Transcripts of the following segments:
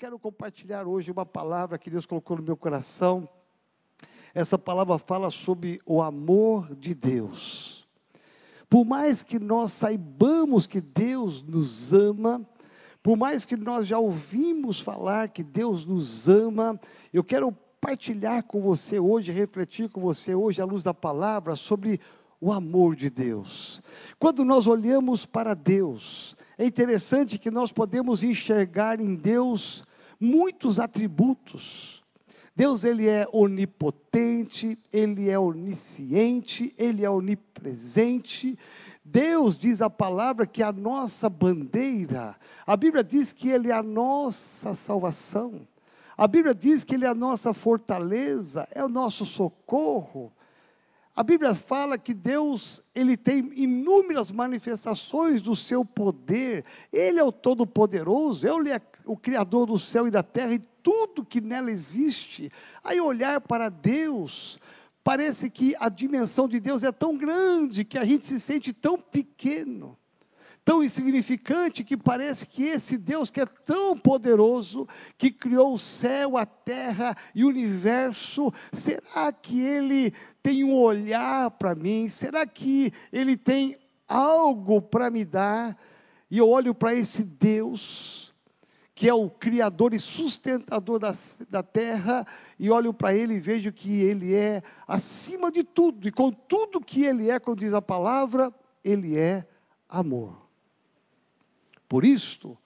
quero compartilhar hoje uma palavra que Deus colocou no meu coração. Essa palavra fala sobre o amor de Deus. Por mais que nós saibamos que Deus nos ama, por mais que nós já ouvimos falar que Deus nos ama, eu quero partilhar com você hoje, refletir com você hoje, à luz da palavra, sobre o amor de Deus. Quando nós olhamos para Deus, é interessante que nós podemos enxergar em Deus muitos atributos. Deus ele é onipotente, ele é onisciente, ele é onipresente. Deus diz a palavra que a nossa bandeira, a Bíblia diz que ele é a nossa salvação. A Bíblia diz que ele é a nossa fortaleza, é o nosso socorro. A Bíblia fala que Deus, ele tem inúmeras manifestações do seu poder. Ele é o todo-poderoso, ele é o criador do céu e da terra e tudo que nela existe. Aí olhar para Deus, parece que a dimensão de Deus é tão grande que a gente se sente tão pequeno tão insignificante que parece que esse Deus que é tão poderoso, que criou o céu, a terra e o universo, será que ele tem um olhar para mim? Será que ele tem algo para me dar? E eu olho para esse Deus, que é o Criador e sustentador da, da terra, e olho para Ele e vejo que Ele é acima de tudo, e com tudo que Ele é, como diz a palavra, Ele é amor. Por isto,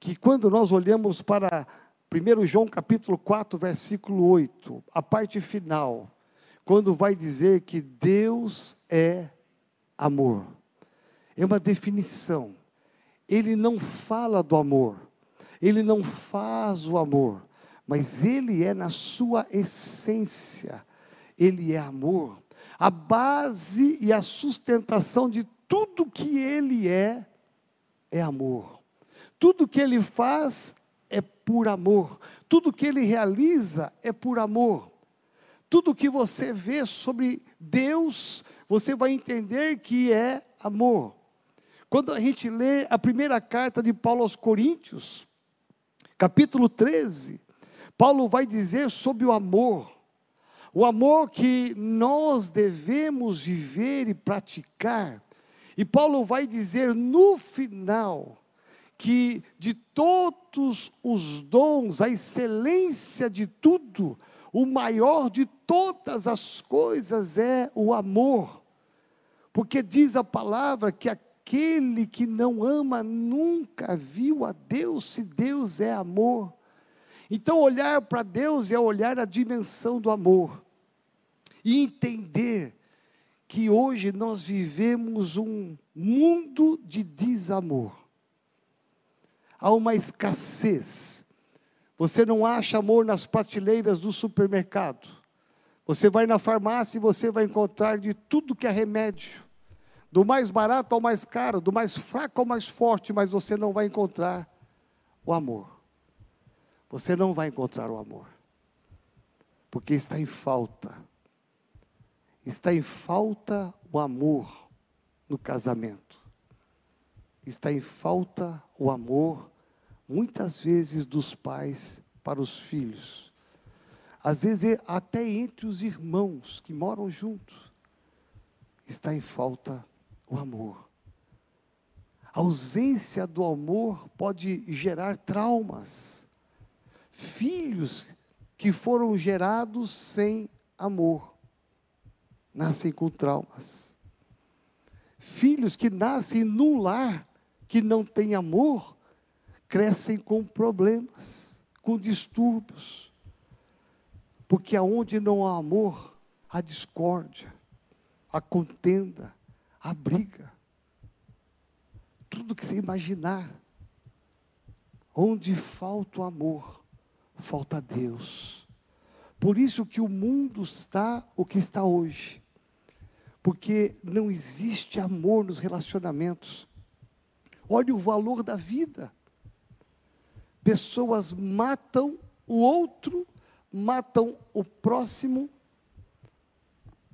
que quando nós olhamos para 1 João capítulo 4, versículo 8, a parte final, quando vai dizer que Deus é amor. É uma definição. Ele não fala do amor, ele não faz o amor, mas ele é na sua essência, ele é amor. A base e a sustentação de tudo que ele é é amor. Tudo que ele faz é por amor. Tudo que ele realiza é por amor. Tudo que você vê sobre Deus, você vai entender que é amor. Quando a gente lê a primeira carta de Paulo aos Coríntios, capítulo 13, Paulo vai dizer sobre o amor. O amor que nós devemos viver e praticar. E Paulo vai dizer no final que de todos os dons, a excelência de tudo, o maior de todas as coisas é o amor. Porque diz a palavra que aquele que não ama nunca viu a Deus, se Deus é amor. Então, olhar para Deus é olhar a dimensão do amor e entender que hoje nós vivemos um mundo de desamor. Há uma escassez. Você não acha amor nas prateleiras do supermercado. Você vai na farmácia e você vai encontrar de tudo que é remédio. Do mais barato ao mais caro, do mais fraco ao mais forte, mas você não vai encontrar o amor. Você não vai encontrar o amor. Porque está em falta Está em falta o amor no casamento. Está em falta o amor, muitas vezes, dos pais para os filhos. Às vezes, até entre os irmãos que moram juntos. Está em falta o amor. A ausência do amor pode gerar traumas. Filhos que foram gerados sem amor nascem com traumas. Filhos que nascem num lar que não tem amor, crescem com problemas, com distúrbios. Porque aonde não há amor, há discórdia, há contenda, há briga. Tudo que você imaginar. Onde falta o amor, falta Deus. Por isso que o mundo está o que está hoje porque não existe amor nos relacionamentos. Olhe o valor da vida. Pessoas matam o outro, matam o próximo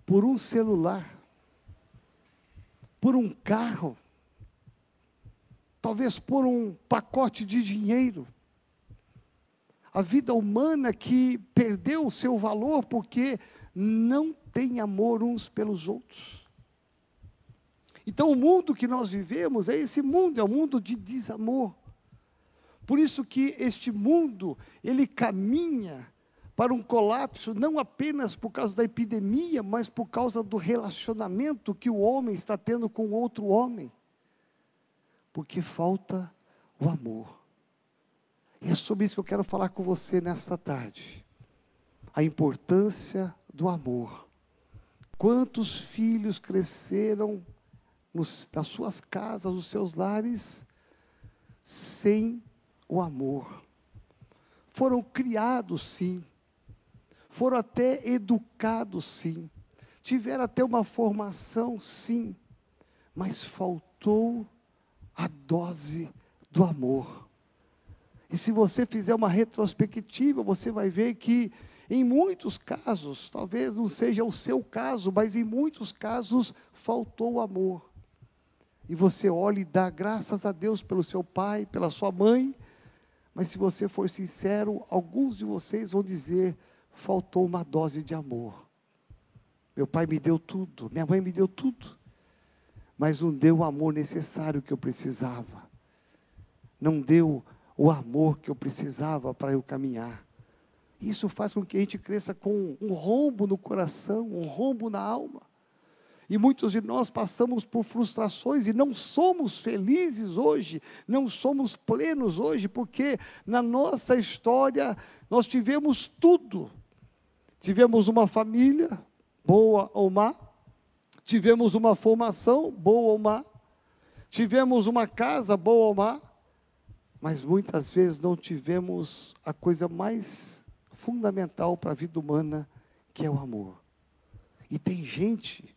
por um celular, por um carro, talvez por um pacote de dinheiro. a vida humana que perdeu o seu valor porque não tem amor uns pelos outros. Então, o mundo que nós vivemos é esse mundo, é o um mundo de desamor. Por isso que este mundo, ele caminha para um colapso não apenas por causa da epidemia, mas por causa do relacionamento que o homem está tendo com outro homem. Porque falta o amor. E é sobre isso que eu quero falar com você nesta tarde. A importância do amor. Quantos filhos cresceram nos, nas suas casas, nos seus lares, sem o amor? Foram criados, sim. Foram até educados, sim. Tiveram até uma formação, sim. Mas faltou a dose do amor. E se você fizer uma retrospectiva, você vai ver que em muitos casos, talvez não seja o seu caso, mas em muitos casos faltou o amor. E você olha e dá graças a Deus pelo seu pai, pela sua mãe, mas se você for sincero, alguns de vocês vão dizer: faltou uma dose de amor. Meu pai me deu tudo, minha mãe me deu tudo, mas não deu o amor necessário que eu precisava, não deu o amor que eu precisava para eu caminhar. Isso faz com que a gente cresça com um rombo no coração, um rombo na alma. E muitos de nós passamos por frustrações e não somos felizes hoje, não somos plenos hoje, porque na nossa história nós tivemos tudo. Tivemos uma família, boa ou má, tivemos uma formação, boa ou má, tivemos uma casa, boa ou má, mas muitas vezes não tivemos a coisa mais fundamental para a vida humana, que é o amor. E tem gente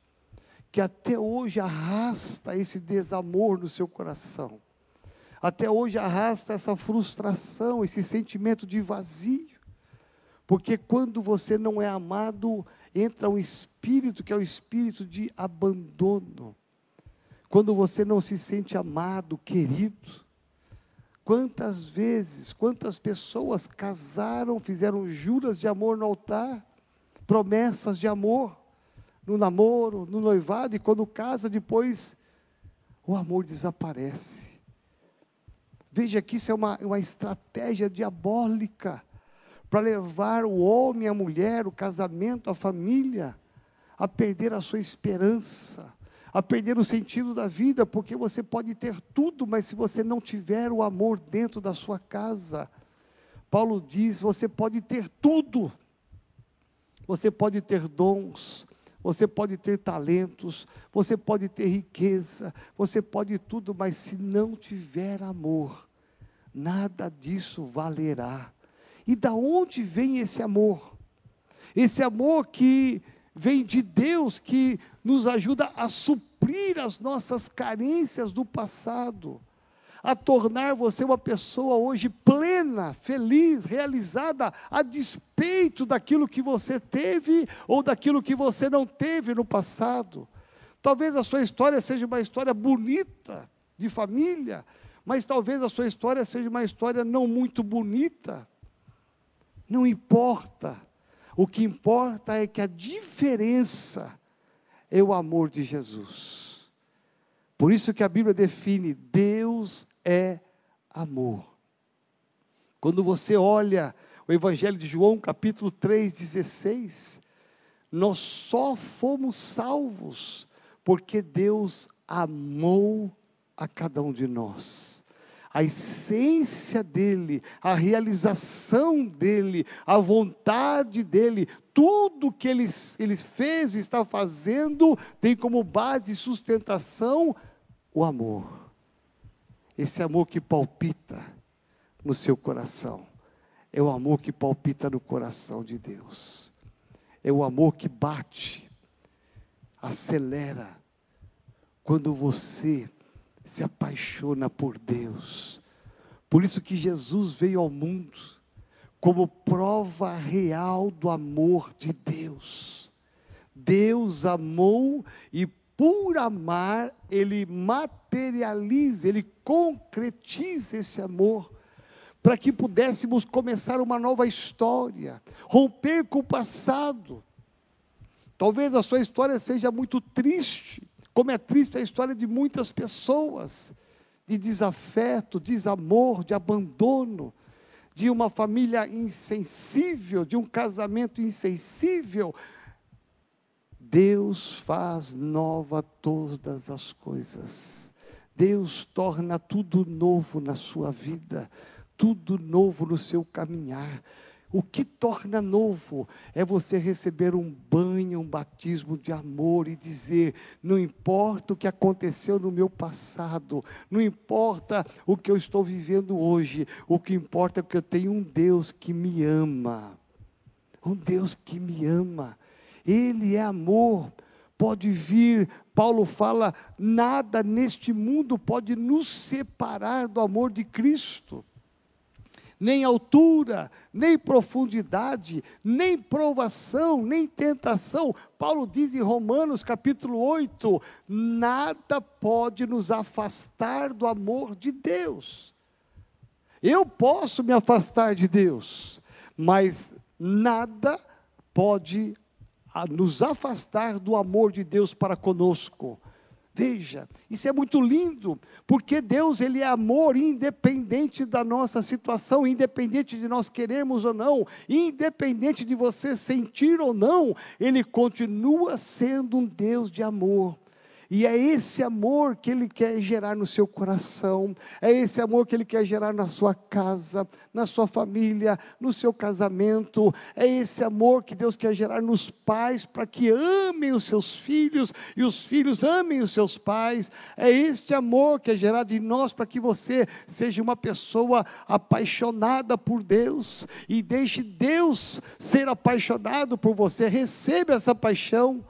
que até hoje arrasta esse desamor no seu coração, até hoje arrasta essa frustração, esse sentimento de vazio, porque quando você não é amado, entra um espírito que é o espírito de abandono. Quando você não se sente amado, querido, Quantas vezes, quantas pessoas casaram, fizeram juras de amor no altar, promessas de amor no namoro, no noivado, e quando casa, depois o amor desaparece. Veja que isso é uma, uma estratégia diabólica para levar o homem, a mulher, o casamento, a família a perder a sua esperança, a perder o sentido da vida, porque você pode ter tudo, mas se você não tiver o amor dentro da sua casa, Paulo diz: você pode ter tudo, você pode ter dons, você pode ter talentos, você pode ter riqueza, você pode tudo, mas se não tiver amor, nada disso valerá. E da onde vem esse amor? Esse amor que vem de Deus que nos ajuda a suprir as nossas carências do passado, a tornar você uma pessoa hoje plena, feliz, realizada, a despeito daquilo que você teve ou daquilo que você não teve no passado. Talvez a sua história seja uma história bonita, de família, mas talvez a sua história seja uma história não muito bonita. Não importa. O que importa é que a diferença é o amor de Jesus. Por isso que a Bíblia define: Deus é amor. Quando você olha o Evangelho de João, capítulo 3,16, nós só fomos salvos porque Deus amou a cada um de nós a essência dele, a realização dele, a vontade dele, tudo que ele, ele fez e está fazendo tem como base e sustentação o amor. Esse amor que palpita no seu coração, é o amor que palpita no coração de Deus, é o amor que bate, acelera, quando você se apaixona por Deus. Por isso que Jesus veio ao mundo como prova real do amor de Deus. Deus amou e por amar, ele materializa, ele concretiza esse amor. para que pudéssemos começar uma nova história, romper com o passado. Talvez a sua história seja muito triste, como é triste a história de muitas pessoas, de desafeto, desamor, de abandono, de uma família insensível, de um casamento insensível. Deus faz nova todas as coisas. Deus torna tudo novo na sua vida, tudo novo no seu caminhar. O que torna novo é você receber um banho, um batismo de amor e dizer: não importa o que aconteceu no meu passado, não importa o que eu estou vivendo hoje, o que importa é que eu tenho um Deus que me ama. Um Deus que me ama. Ele é amor. Pode vir, Paulo fala, nada neste mundo pode nos separar do amor de Cristo nem altura, nem profundidade, nem provação, nem tentação. Paulo diz em Romanos capítulo 8: nada pode nos afastar do amor de Deus. Eu posso me afastar de Deus, mas nada pode nos afastar do amor de Deus para conosco. Veja, isso é muito lindo, porque Deus ele é amor independente da nossa situação, independente de nós queremos ou não, independente de você sentir ou não, ele continua sendo um Deus de amor. E é esse amor que Ele quer gerar no seu coração, é esse amor que Ele quer gerar na sua casa, na sua família, no seu casamento, é esse amor que Deus quer gerar nos pais para que amem os seus filhos e os filhos amem os seus pais, é este amor que é gerado em nós para que você seja uma pessoa apaixonada por Deus e deixe Deus ser apaixonado por você, receba essa paixão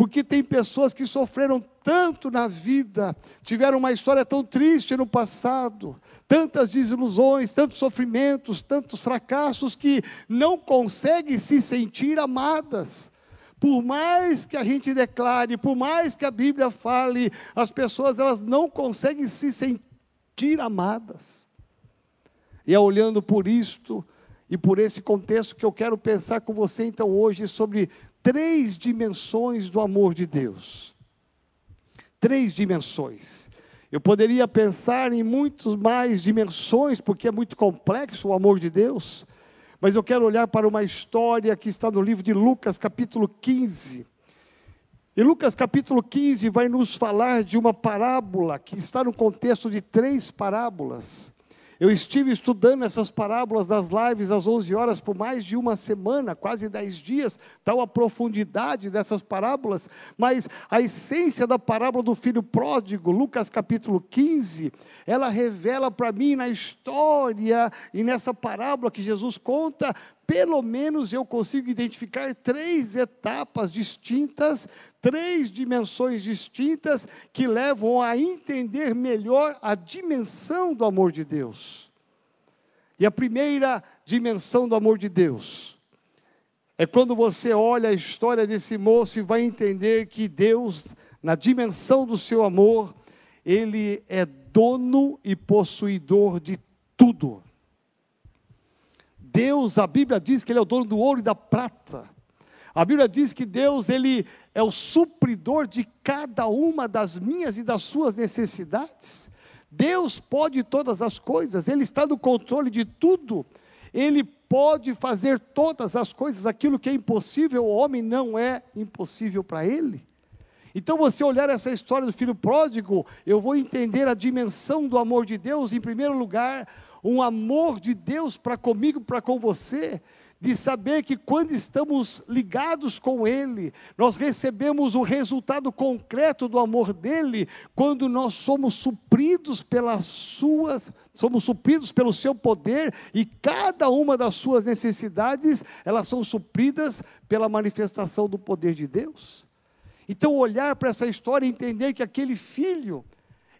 porque tem pessoas que sofreram tanto na vida, tiveram uma história tão triste no passado, tantas desilusões, tantos sofrimentos, tantos fracassos, que não conseguem se sentir amadas. Por mais que a gente declare, por mais que a Bíblia fale, as pessoas elas não conseguem se sentir amadas. E é olhando por isto e por esse contexto que eu quero pensar com você então hoje sobre três dimensões do amor de Deus. Três dimensões. Eu poderia pensar em muitas mais dimensões, porque é muito complexo o amor de Deus, mas eu quero olhar para uma história que está no livro de Lucas, capítulo 15. E Lucas capítulo 15 vai nos falar de uma parábola que está no contexto de três parábolas. Eu estive estudando essas parábolas das lives às 11 horas por mais de uma semana, quase 10 dias, tal a profundidade dessas parábolas, mas a essência da parábola do filho pródigo, Lucas capítulo 15, ela revela para mim na história e nessa parábola que Jesus conta pelo menos eu consigo identificar três etapas distintas, três dimensões distintas que levam a entender melhor a dimensão do amor de Deus. E a primeira dimensão do amor de Deus é quando você olha a história desse moço e vai entender que Deus, na dimensão do seu amor, ele é dono e possuidor de tudo. Deus, a Bíblia diz que Ele é o dono do ouro e da prata. A Bíblia diz que Deus, Ele é o supridor de cada uma das minhas e das suas necessidades. Deus pode todas as coisas, Ele está no controle de tudo. Ele pode fazer todas as coisas, aquilo que é impossível, o homem não é impossível para Ele. Então, você olhar essa história do filho pródigo, eu vou entender a dimensão do amor de Deus, em primeiro lugar, um amor de Deus para comigo, para com você, de saber que quando estamos ligados com Ele, nós recebemos o resultado concreto do amor dele, quando nós somos supridos pelas suas, somos supridos pelo seu poder e cada uma das suas necessidades, elas são supridas pela manifestação do poder de Deus. Então olhar para essa história e entender que aquele filho,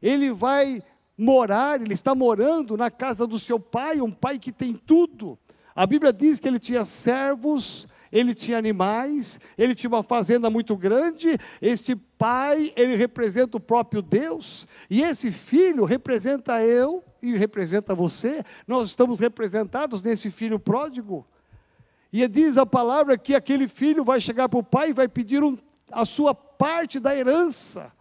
ele vai morar, ele está morando na casa do seu pai, um pai que tem tudo. A Bíblia diz que ele tinha servos, ele tinha animais, ele tinha uma fazenda muito grande. Este pai, ele representa o próprio Deus, e esse filho representa eu e representa você, nós estamos representados nesse filho pródigo. E diz a palavra que aquele filho vai chegar para o pai e vai pedir um, a sua parte da herança.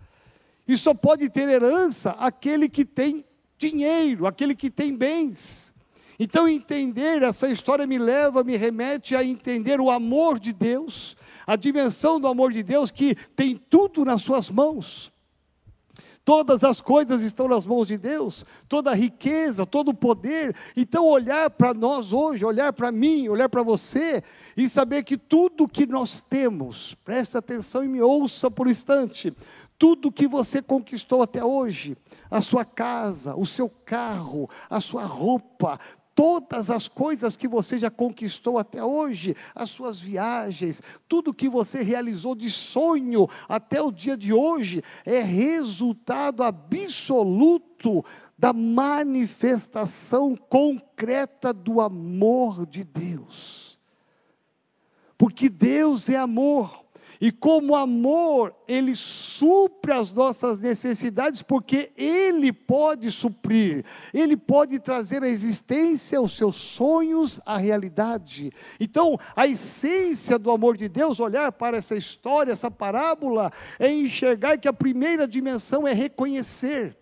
E só pode ter herança aquele que tem dinheiro, aquele que tem bens. Então, entender essa história me leva, me remete a entender o amor de Deus, a dimensão do amor de Deus que tem tudo nas suas mãos. Todas as coisas estão nas mãos de Deus, toda a riqueza, todo o poder. Então, olhar para nós hoje, olhar para mim, olhar para você e saber que tudo que nós temos, presta atenção e me ouça por um instante, tudo que você conquistou até hoje, a sua casa, o seu carro, a sua roupa, todas as coisas que você já conquistou até hoje, as suas viagens, tudo que você realizou de sonho até o dia de hoje, é resultado absoluto da manifestação concreta do amor de Deus. Porque Deus é amor. E como amor, Ele supre as nossas necessidades, porque Ele pode suprir, Ele pode trazer à existência os seus sonhos à realidade. Então, a essência do amor de Deus, olhar para essa história, essa parábola, é enxergar que a primeira dimensão é reconhecer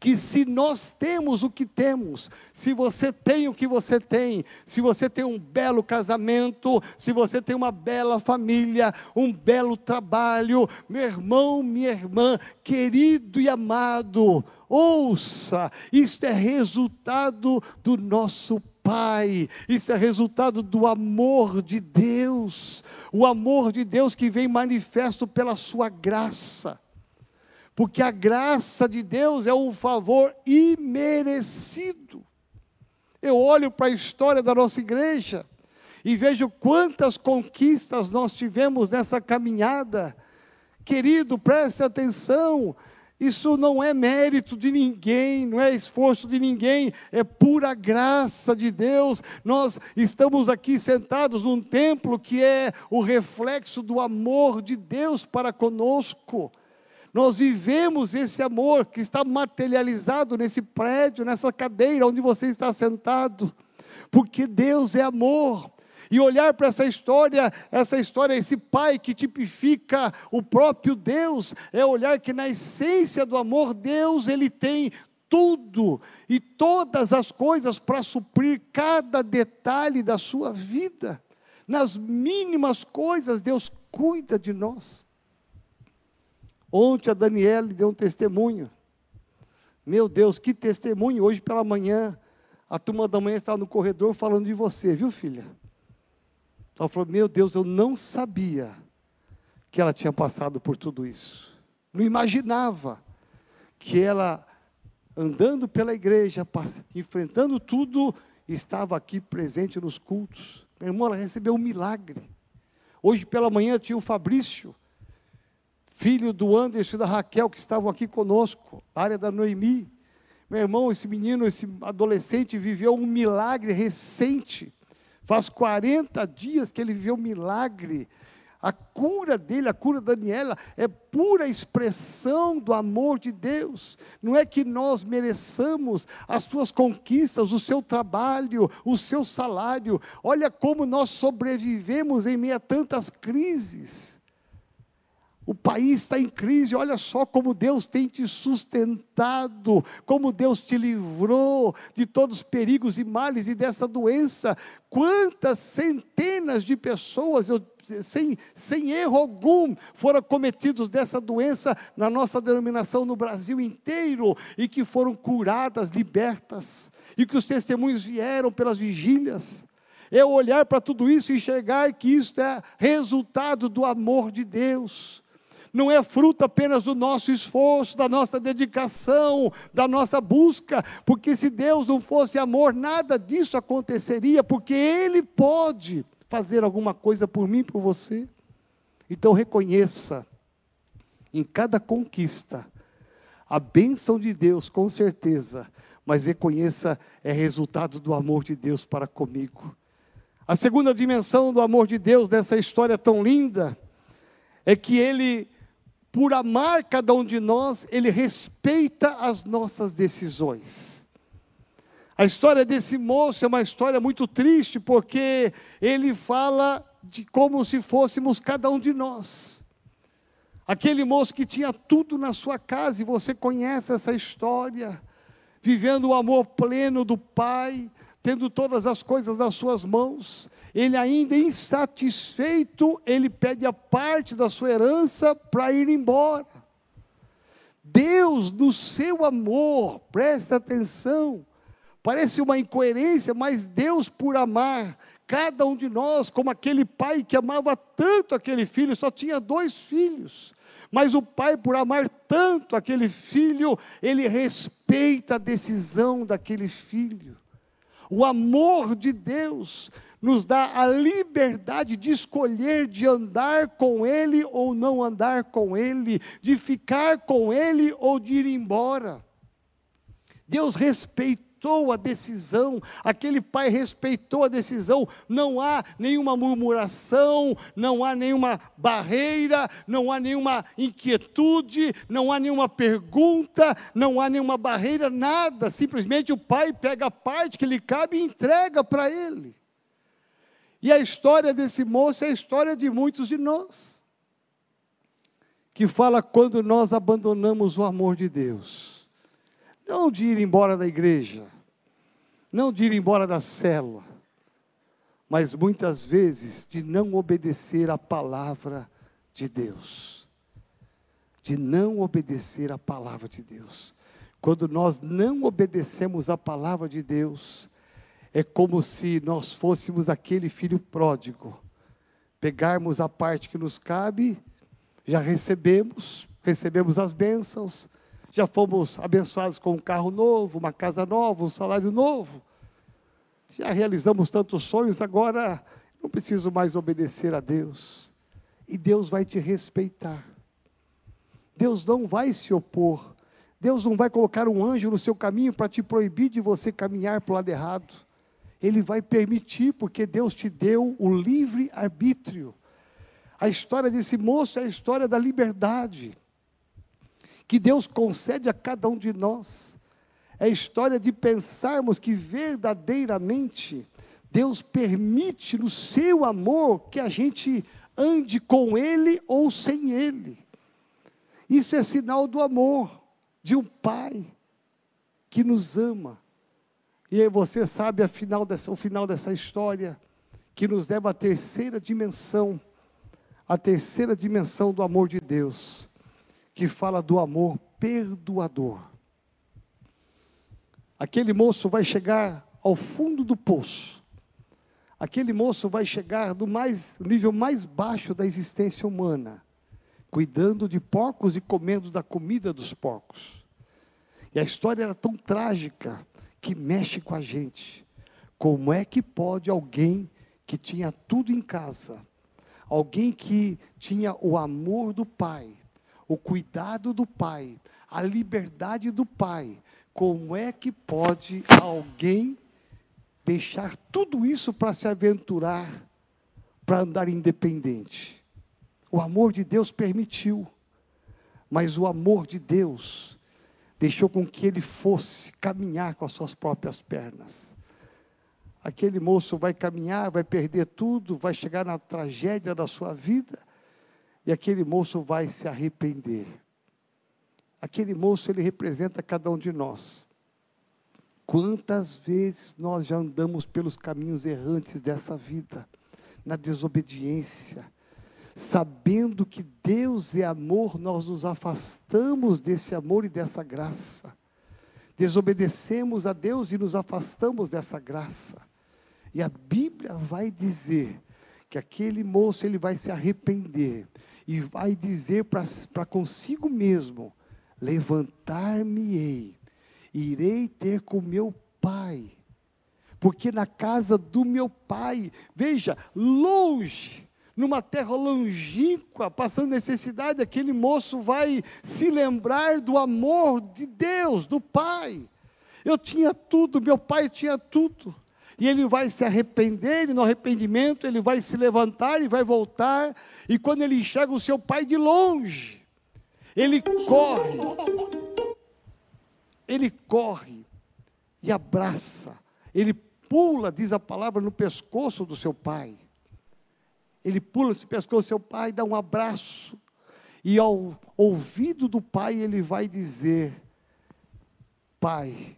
que se nós temos o que temos, se você tem o que você tem, se você tem um belo casamento, se você tem uma bela família, um belo trabalho, meu irmão, minha irmã, querido e amado, ouça, isto é resultado do nosso Pai, isso é resultado do amor de Deus, o amor de Deus que vem manifesto pela Sua graça porque a graça de Deus é um favor imerecido. Eu olho para a história da nossa igreja e vejo quantas conquistas nós tivemos nessa caminhada. Querido, preste atenção, isso não é mérito de ninguém, não é esforço de ninguém, é pura graça de Deus. Nós estamos aqui sentados num templo que é o reflexo do amor de Deus para conosco. Nós vivemos esse amor que está materializado nesse prédio, nessa cadeira onde você está sentado, porque Deus é amor. E olhar para essa história, essa história, esse pai que tipifica o próprio Deus, é olhar que na essência do amor, Deus, ele tem tudo e todas as coisas para suprir cada detalhe da sua vida. Nas mínimas coisas, Deus cuida de nós. Ontem a Daniela deu um testemunho. Meu Deus, que testemunho! Hoje pela manhã, a turma da manhã estava no corredor falando de você, viu, filha? Ela falou: Meu Deus, eu não sabia que ela tinha passado por tudo isso. Não imaginava que ela, andando pela igreja, enfrentando tudo, estava aqui presente nos cultos. Meu irmão, ela recebeu um milagre. Hoje pela manhã tinha o Fabrício filho do Anderson e da Raquel, que estavam aqui conosco, área da Noemi. Meu irmão, esse menino, esse adolescente viveu um milagre recente. Faz 40 dias que ele viveu um milagre. A cura dele, a cura da Daniela, é pura expressão do amor de Deus. Não é que nós mereçamos as suas conquistas, o seu trabalho, o seu salário. Olha como nós sobrevivemos em meio a tantas crises. O país está em crise, olha só como Deus tem te sustentado, como Deus te livrou de todos os perigos e males e dessa doença. Quantas centenas de pessoas, eu, sem, sem erro algum, foram cometidos dessa doença na nossa denominação no Brasil inteiro e que foram curadas, libertas, e que os testemunhos vieram pelas vigílias é olhar para tudo isso e enxergar que isso é resultado do amor de Deus não é fruto apenas do nosso esforço, da nossa dedicação, da nossa busca, porque se Deus não fosse amor, nada disso aconteceria, porque Ele pode fazer alguma coisa por mim, por você. Então reconheça em cada conquista a bênção de Deus, com certeza, mas reconheça é resultado do amor de Deus para comigo. A segunda dimensão do amor de Deus nessa história tão linda é que Ele por amar cada um de nós, Ele respeita as nossas decisões. A história desse moço é uma história muito triste, porque ele fala de como se fôssemos cada um de nós. Aquele moço que tinha tudo na sua casa, e você conhece essa história, vivendo o amor pleno do pai, tendo todas as coisas nas suas mãos, ele ainda insatisfeito, ele pede a parte da sua herança para ir embora. Deus, no seu amor, presta atenção, parece uma incoerência, mas Deus, por amar cada um de nós, como aquele pai que amava tanto aquele filho, só tinha dois filhos. Mas o pai, por amar tanto aquele filho, ele respeita a decisão daquele filho. O amor de Deus nos dá a liberdade de escolher de andar com Ele ou não andar com Ele, de ficar com Ele ou de ir embora. Deus respeita respeitou a decisão, aquele pai respeitou a decisão, não há nenhuma murmuração, não há nenhuma barreira, não há nenhuma inquietude, não há nenhuma pergunta, não há nenhuma barreira, nada, simplesmente o pai pega a parte que lhe cabe e entrega para ele. E a história desse moço é a história de muitos de nós, que fala quando nós abandonamos o amor de Deus não de ir embora da igreja, não de ir embora da célula, mas muitas vezes de não obedecer a palavra de Deus. De não obedecer a palavra de Deus. Quando nós não obedecemos a palavra de Deus, é como se nós fôssemos aquele filho pródigo, pegarmos a parte que nos cabe, já recebemos, recebemos as bênçãos, já fomos abençoados com um carro novo, uma casa nova, um salário novo. Já realizamos tantos sonhos, agora não preciso mais obedecer a Deus. E Deus vai te respeitar. Deus não vai se opor. Deus não vai colocar um anjo no seu caminho para te proibir de você caminhar para o lado errado. Ele vai permitir, porque Deus te deu o livre arbítrio. A história desse moço é a história da liberdade que Deus concede a cada um de nós. É a história de pensarmos que verdadeiramente Deus permite no seu amor que a gente ande com Ele ou sem Ele. Isso é sinal do amor de um Pai que nos ama. E aí você sabe final dessa, o final dessa história, que nos leva à terceira dimensão, a terceira dimensão do amor de Deus que fala do amor perdoador. Aquele moço vai chegar ao fundo do poço. Aquele moço vai chegar no mais, nível mais baixo da existência humana, cuidando de porcos e comendo da comida dos porcos. E a história era tão trágica que mexe com a gente. Como é que pode alguém que tinha tudo em casa, alguém que tinha o amor do Pai, o cuidado do pai, a liberdade do pai. Como é que pode alguém deixar tudo isso para se aventurar, para andar independente? O amor de Deus permitiu, mas o amor de Deus deixou com que ele fosse caminhar com as suas próprias pernas. Aquele moço vai caminhar, vai perder tudo, vai chegar na tragédia da sua vida, e aquele moço vai se arrepender. Aquele moço, ele representa cada um de nós. Quantas vezes nós já andamos pelos caminhos errantes dessa vida, na desobediência, sabendo que Deus é amor, nós nos afastamos desse amor e dessa graça. Desobedecemos a Deus e nos afastamos dessa graça. E a Bíblia vai dizer que aquele moço ele vai se arrepender e vai dizer para consigo mesmo: Levantar-me-ei, irei ter com meu pai, porque na casa do meu pai, veja, longe, numa terra longínqua, passando necessidade, aquele moço vai se lembrar do amor de Deus, do Pai. Eu tinha tudo, meu pai tinha tudo e ele vai se arrepender, e no arrependimento ele vai se levantar e vai voltar, e quando ele enxerga o seu pai de longe, ele corre, ele corre, e abraça. Ele pula, diz a palavra, no pescoço do seu pai. Ele pula no pescoço do seu pai, dá um abraço. E ao ouvido do pai, ele vai dizer: Pai,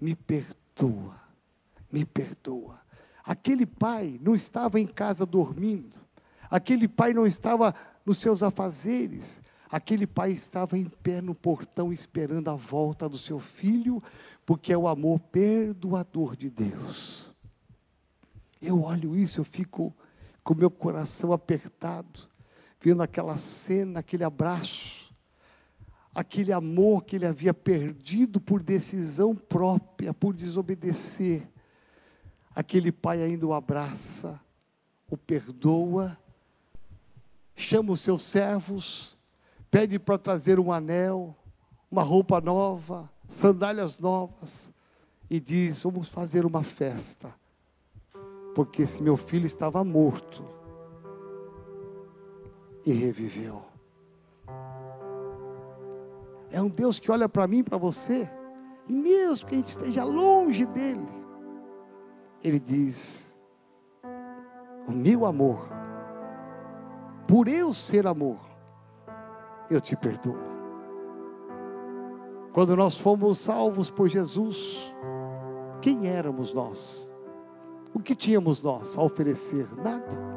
me perdoa, me perdoa. Aquele pai não estava em casa dormindo, aquele pai não estava nos seus afazeres, aquele pai estava em pé no portão esperando a volta do seu filho, porque é o amor perdoador de Deus. Eu olho isso, eu fico com meu coração apertado, vendo aquela cena, aquele abraço, aquele amor que ele havia perdido por decisão própria, por desobedecer. Aquele pai ainda o abraça, o perdoa, chama os seus servos, pede para trazer um anel, uma roupa nova, sandálias novas, e diz: Vamos fazer uma festa, porque esse meu filho estava morto e reviveu. É um Deus que olha para mim para você, e mesmo que a gente esteja longe dele, ele diz: O meu amor, por eu ser amor, eu te perdoo. Quando nós fomos salvos por Jesus, quem éramos nós? O que tínhamos nós a oferecer? Nada.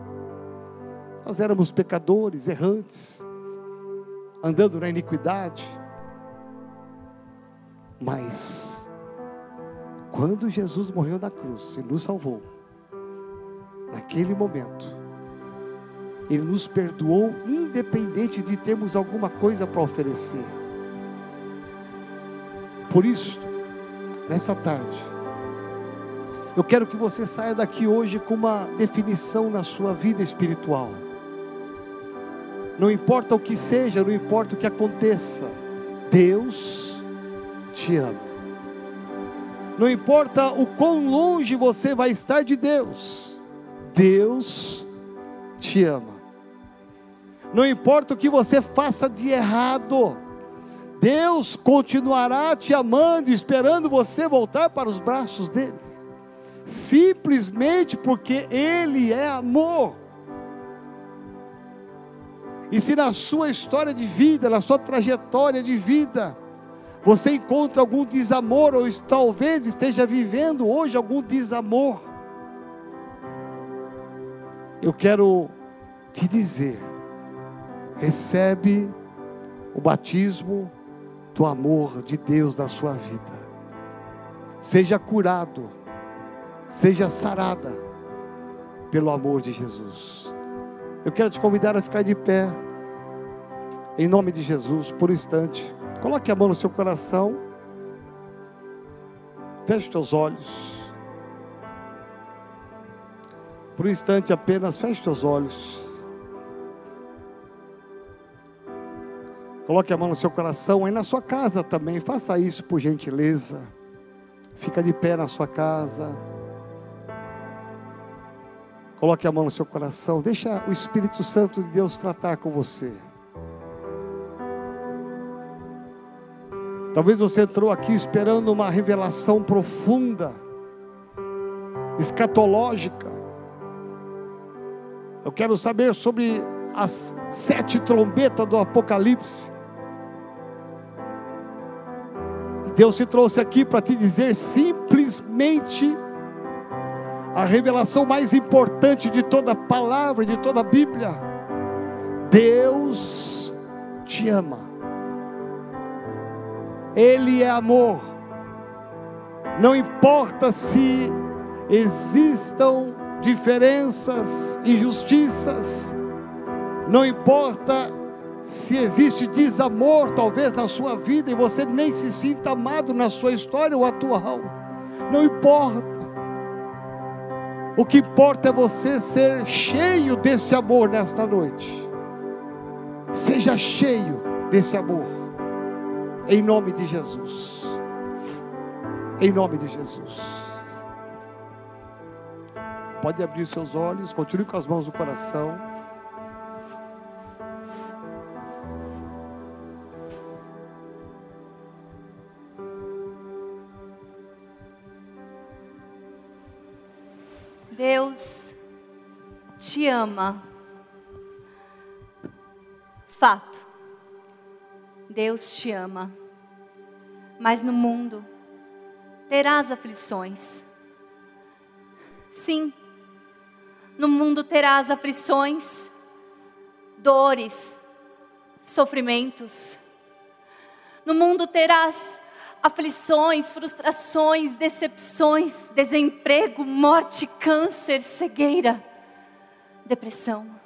Nós éramos pecadores, errantes, andando na iniquidade. Mas, quando Jesus morreu na cruz e nos salvou, naquele momento, Ele nos perdoou, independente de termos alguma coisa para oferecer. Por isso, nessa tarde, eu quero que você saia daqui hoje com uma definição na sua vida espiritual. Não importa o que seja, não importa o que aconteça, Deus te ama. Não importa o quão longe você vai estar de Deus, Deus te ama. Não importa o que você faça de errado, Deus continuará te amando, esperando você voltar para os braços dele, simplesmente porque Ele é amor. E se na sua história de vida, na sua trajetória de vida, você encontra algum desamor, ou talvez esteja vivendo hoje algum desamor, eu quero te dizer: recebe o batismo do amor de Deus na sua vida. Seja curado, seja sarada pelo amor de Jesus. Eu quero te convidar a ficar de pé, em nome de Jesus, por um instante. Coloque a mão no seu coração, feche os olhos. Por um instante apenas, feche os olhos. Coloque a mão no seu coração, aí na sua casa também, faça isso por gentileza. Fica de pé na sua casa. Coloque a mão no seu coração, deixa o Espírito Santo de Deus tratar com você. Talvez você entrou aqui esperando uma revelação profunda, escatológica. Eu quero saber sobre as sete trombetas do Apocalipse. Deus te trouxe aqui para te dizer simplesmente a revelação mais importante de toda a palavra, de toda a Bíblia. Deus te ama. Ele é amor. Não importa se existam diferenças, injustiças, não importa se existe desamor, talvez na sua vida, e você nem se sinta amado na sua história ou atual, não importa. O que importa é você ser cheio desse amor nesta noite. Seja cheio desse amor, em nome de Jesus. Em nome de Jesus. Pode abrir seus olhos, continue com as mãos no coração. Deus te ama. Fato. Deus te ama. Mas no mundo terás aflições. Sim, no mundo terás aflições, dores, sofrimentos. No mundo terás aflições, frustrações, decepções, desemprego, morte, câncer, cegueira, depressão.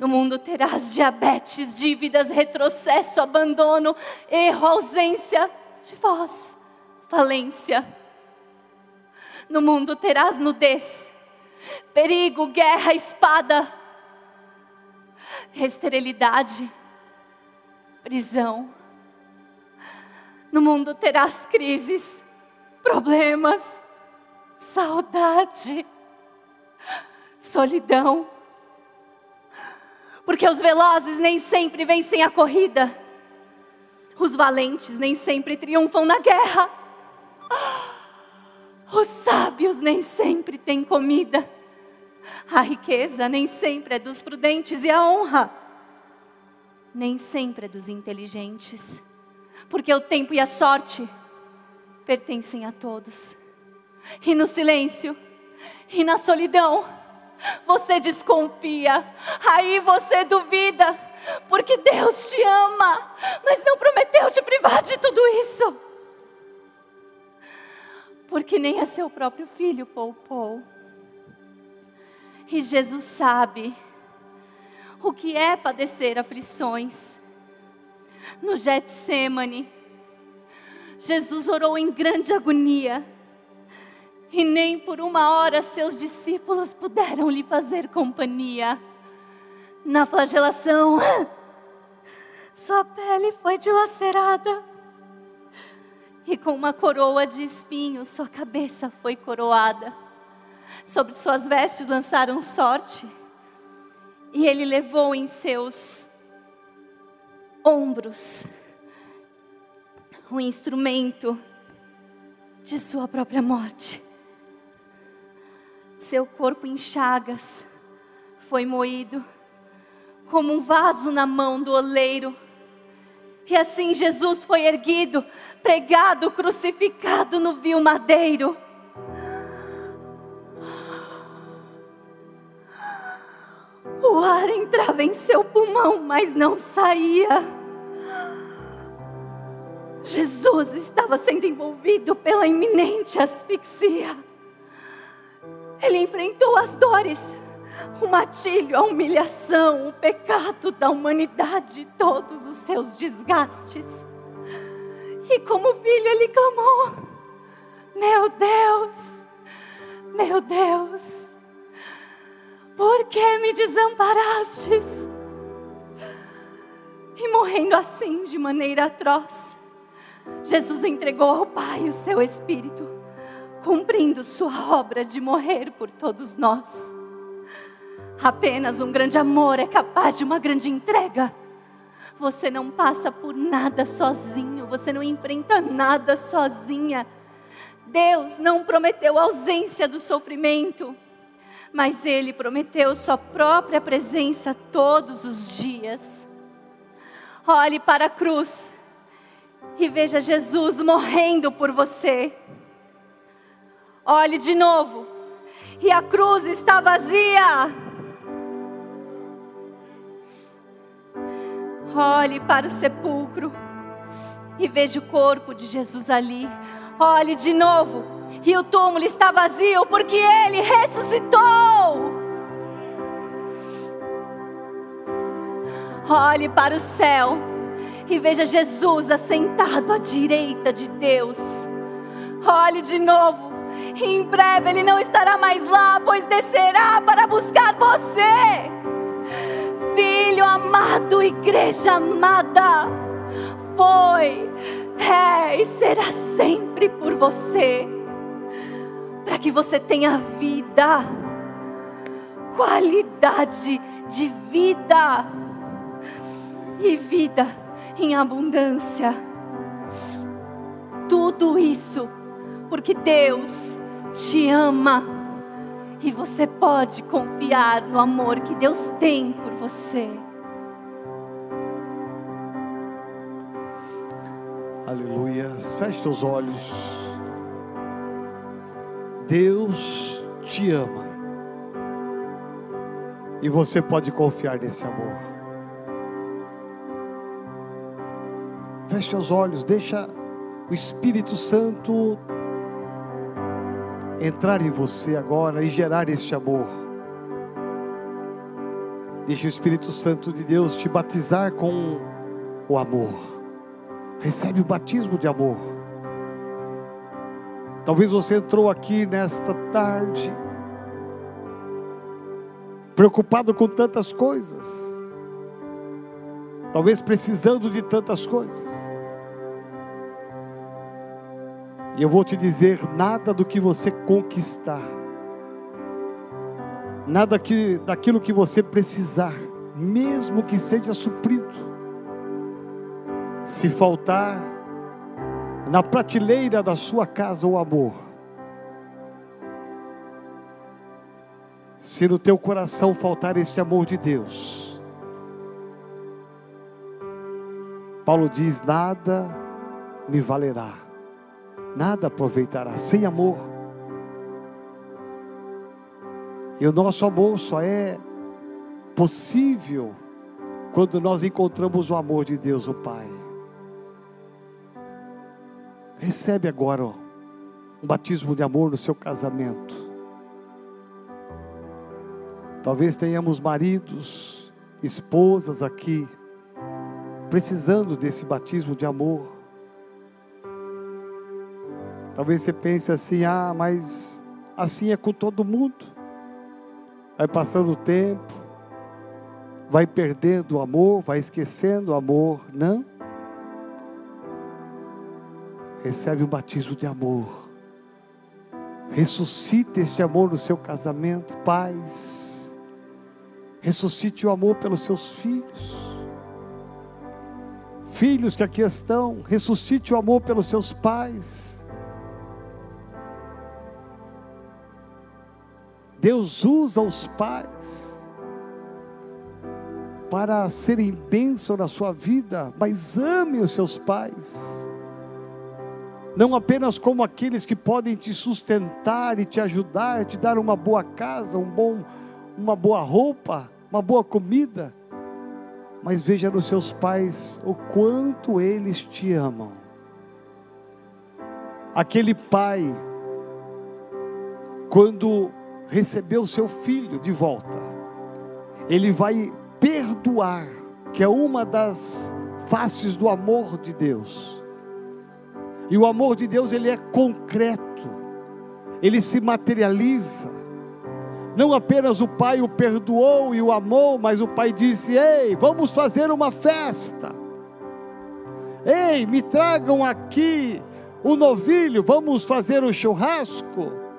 No mundo terás diabetes, dívidas, retrocesso, abandono, erro, ausência de voz, falência. No mundo terás nudez, perigo, guerra, espada, esterilidade, prisão. No mundo terás crises, problemas, saudade, solidão. Porque os velozes nem sempre vencem a corrida, os valentes nem sempre triunfam na guerra, os sábios nem sempre têm comida, a riqueza nem sempre é dos prudentes e a honra nem sempre é dos inteligentes. Porque o tempo e a sorte pertencem a todos. E no silêncio, e na solidão, você desconfia, aí você duvida, porque Deus te ama, mas não prometeu te privar de tudo isso. Porque nem a seu próprio filho poupou. E Jesus sabe o que é padecer aflições no Getsemane. Jesus orou em grande agonia. E nem por uma hora seus discípulos puderam lhe fazer companhia. Na flagelação, sua pele foi dilacerada. E com uma coroa de espinhos, sua cabeça foi coroada. Sobre suas vestes lançaram sorte. E ele levou em seus ombros o instrumento de sua própria morte. Seu corpo em chagas foi moído, como um vaso na mão do oleiro. E assim Jesus foi erguido, pregado, crucificado no vil madeiro. O ar entrava em seu pulmão, mas não saía. Jesus estava sendo envolvido pela iminente asfixia. Ele enfrentou as dores, o matilho, a humilhação, o pecado da humanidade, todos os seus desgastes. E como filho, ele clamou: Meu Deus, meu Deus por que me desamparastes? E morrendo assim, de maneira atroz, Jesus entregou ao Pai o seu Espírito, cumprindo sua obra de morrer por todos nós. Apenas um grande amor é capaz de uma grande entrega. Você não passa por nada sozinho, você não enfrenta nada sozinha. Deus não prometeu ausência do sofrimento mas Ele prometeu Sua própria presença todos os dias. Olhe para a cruz e veja Jesus morrendo por você. Olhe de novo e a cruz está vazia. Olhe para o sepulcro e veja o corpo de Jesus ali. Olhe de novo e o túmulo está vazio porque ele ressuscitou. Olhe para o céu e veja Jesus assentado à direita de Deus. Olhe de novo, em breve ele não estará mais lá, pois descerá para buscar você. Filho amado, igreja amada, foi, é e será sempre por você para que você tenha vida, qualidade de vida e vida em abundância. Tudo isso porque Deus te ama, E você pode confiar no amor que Deus tem por você. Aleluia. Feche os olhos. Deus te ama. E você pode confiar nesse amor. Feche os olhos, deixa o Espírito Santo entrar em você agora e gerar este amor. Deixa o Espírito Santo de Deus te batizar com o amor. Recebe o batismo de amor. Talvez você entrou aqui nesta tarde preocupado com tantas coisas, talvez precisando de tantas coisas. Eu vou te dizer: nada do que você conquistar, nada que, daquilo que você precisar, mesmo que seja suprido, se faltar na prateleira da sua casa o amor, se no teu coração faltar este amor de Deus, Paulo diz: nada me valerá nada aproveitará sem amor. E o nosso amor só é possível quando nós encontramos o amor de Deus, o Pai. Recebe agora um batismo de amor no seu casamento. Talvez tenhamos maridos, esposas aqui, precisando desse batismo de amor. Talvez você pense assim: ah, mas assim é com todo mundo. Vai passando o tempo, vai perdendo o amor, vai esquecendo o amor. Não. Recebe o batismo de amor. Ressuscite este amor no seu casamento, pais. Ressuscite o amor pelos seus filhos. Filhos que aqui estão, ressuscite o amor pelos seus pais. Deus usa os pais para serem bênção na sua vida, mas ame os seus pais. Não apenas como aqueles que podem te sustentar e te ajudar, te dar uma boa casa, um bom, uma boa roupa, uma boa comida, mas veja nos seus pais o quanto eles te amam. Aquele pai, quando recebeu seu filho de volta, ele vai perdoar, que é uma das faces do amor de Deus. E o amor de Deus ele é concreto, ele se materializa. Não apenas o pai o perdoou e o amou, mas o pai disse: Ei, vamos fazer uma festa. Ei, me tragam aqui o novilho, vamos fazer o churrasco.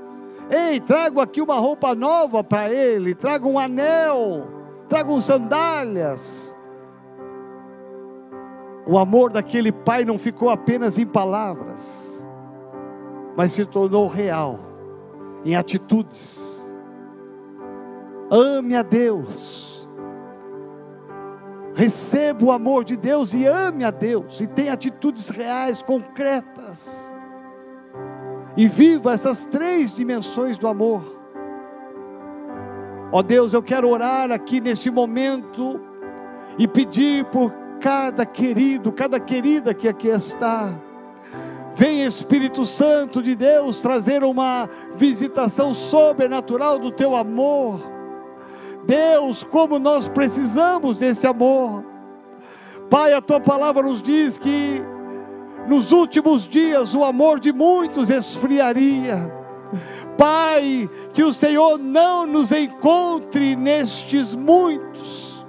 Ei, trago aqui uma roupa nova para ele, trago um anel, trago sandálias. O amor daquele pai não ficou apenas em palavras, mas se tornou real em atitudes. Ame a Deus. Receba o amor de Deus e ame a Deus e tenha atitudes reais, concretas e viva essas três dimensões do amor. Ó oh Deus, eu quero orar aqui neste momento e pedir por cada querido, cada querida que aqui está. Vem Espírito Santo de Deus trazer uma visitação sobrenatural do teu amor. Deus, como nós precisamos desse amor. Pai, a tua palavra nos diz que nos últimos dias o amor de muitos esfriaria. Pai, que o Senhor não nos encontre nestes muitos,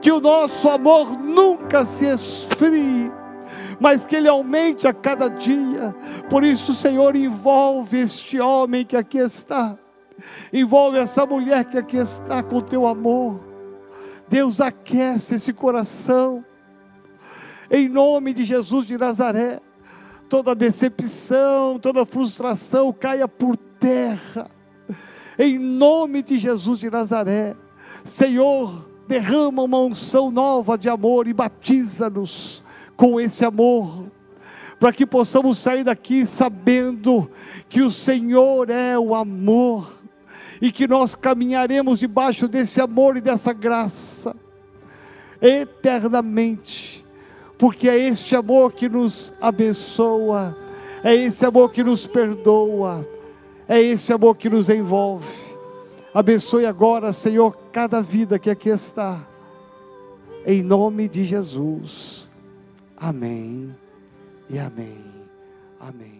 que o nosso amor nunca se esfrie, mas que ele aumente a cada dia. Por isso, Senhor, envolve este homem que aqui está, envolve essa mulher que aqui está com teu amor. Deus aquece esse coração em nome de Jesus de Nazaré. Toda decepção, toda frustração caia por terra. em nome de Jesus de Nazaré. Senhor, derrama uma unção nova de amor e batiza-nos com esse amor, para que possamos sair daqui sabendo que o Senhor é o amor e que nós caminharemos debaixo desse amor e dessa graça eternamente, porque é este amor que nos abençoa, é esse amor que nos perdoa, é esse amor que nos envolve. Abençoe agora, Senhor, cada vida que aqui está, em nome de Jesus. Amém e amém. Amém.